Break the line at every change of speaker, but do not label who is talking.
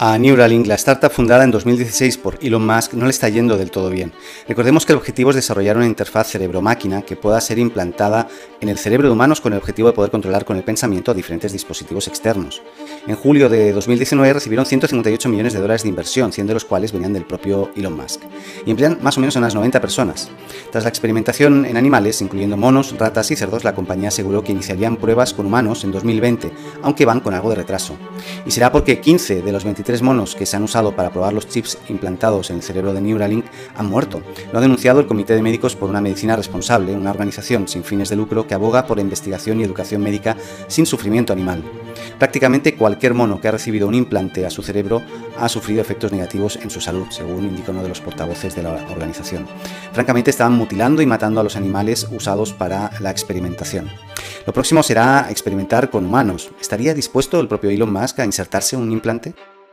A Neuralink, la startup fundada en 2016 por Elon Musk, no le está yendo del todo bien. Recordemos que el objetivo es desarrollar una interfaz cerebro-máquina que pueda ser implantada en el cerebro de humanos con el objetivo de poder controlar con el pensamiento a diferentes dispositivos externos. En julio de 2019 recibieron 158 millones de dólares de inversión, 100 de los cuales venían del propio Elon Musk, y emplean más o menos unas 90 personas. Tras la experimentación en animales, incluyendo monos, ratas y cerdos, la compañía aseguró que iniciarían pruebas con humanos en 2020, aunque van con algo de retraso. Y será porque 15 de los 23 tres monos que se han usado para probar los chips implantados en el cerebro de Neuralink han muerto. Lo ha denunciado el Comité de Médicos por una Medicina Responsable, una organización sin fines de lucro que aboga por investigación y educación médica sin sufrimiento animal. Prácticamente cualquier mono que ha recibido un implante a su cerebro ha sufrido efectos negativos en su salud, según indica uno de los portavoces de la organización. Francamente estaban mutilando y matando a los animales usados para la experimentación. Lo próximo será experimentar con humanos. ¿Estaría dispuesto el propio Elon Musk a insertarse un implante?